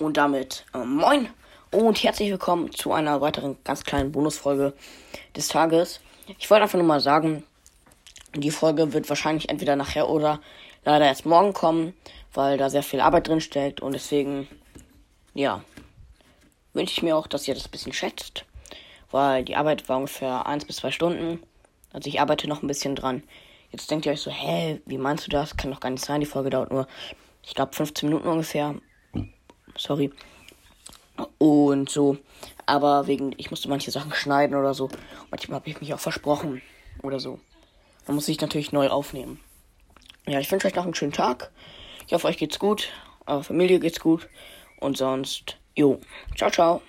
Und damit äh, moin und herzlich willkommen zu einer weiteren ganz kleinen Bonusfolge des Tages. Ich wollte einfach nur mal sagen, die Folge wird wahrscheinlich entweder nachher oder leider erst morgen kommen, weil da sehr viel Arbeit drin steckt und deswegen, ja, wünsche ich mir auch, dass ihr das ein bisschen schätzt, weil die Arbeit war ungefähr 1 bis 2 Stunden. Also ich arbeite noch ein bisschen dran. Jetzt denkt ihr euch so, hä, wie meinst du das? Kann doch gar nicht sein, die Folge dauert nur, ich glaube, 15 Minuten ungefähr sorry. Und so. Aber wegen, ich musste manche Sachen schneiden oder so. Manchmal habe ich mich auch versprochen oder so. Dann muss ich natürlich neu aufnehmen. Ja, ich wünsche euch noch einen schönen Tag. Ich hoffe, euch geht's gut. Eurer Familie geht's gut. Und sonst, jo. Ciao, ciao.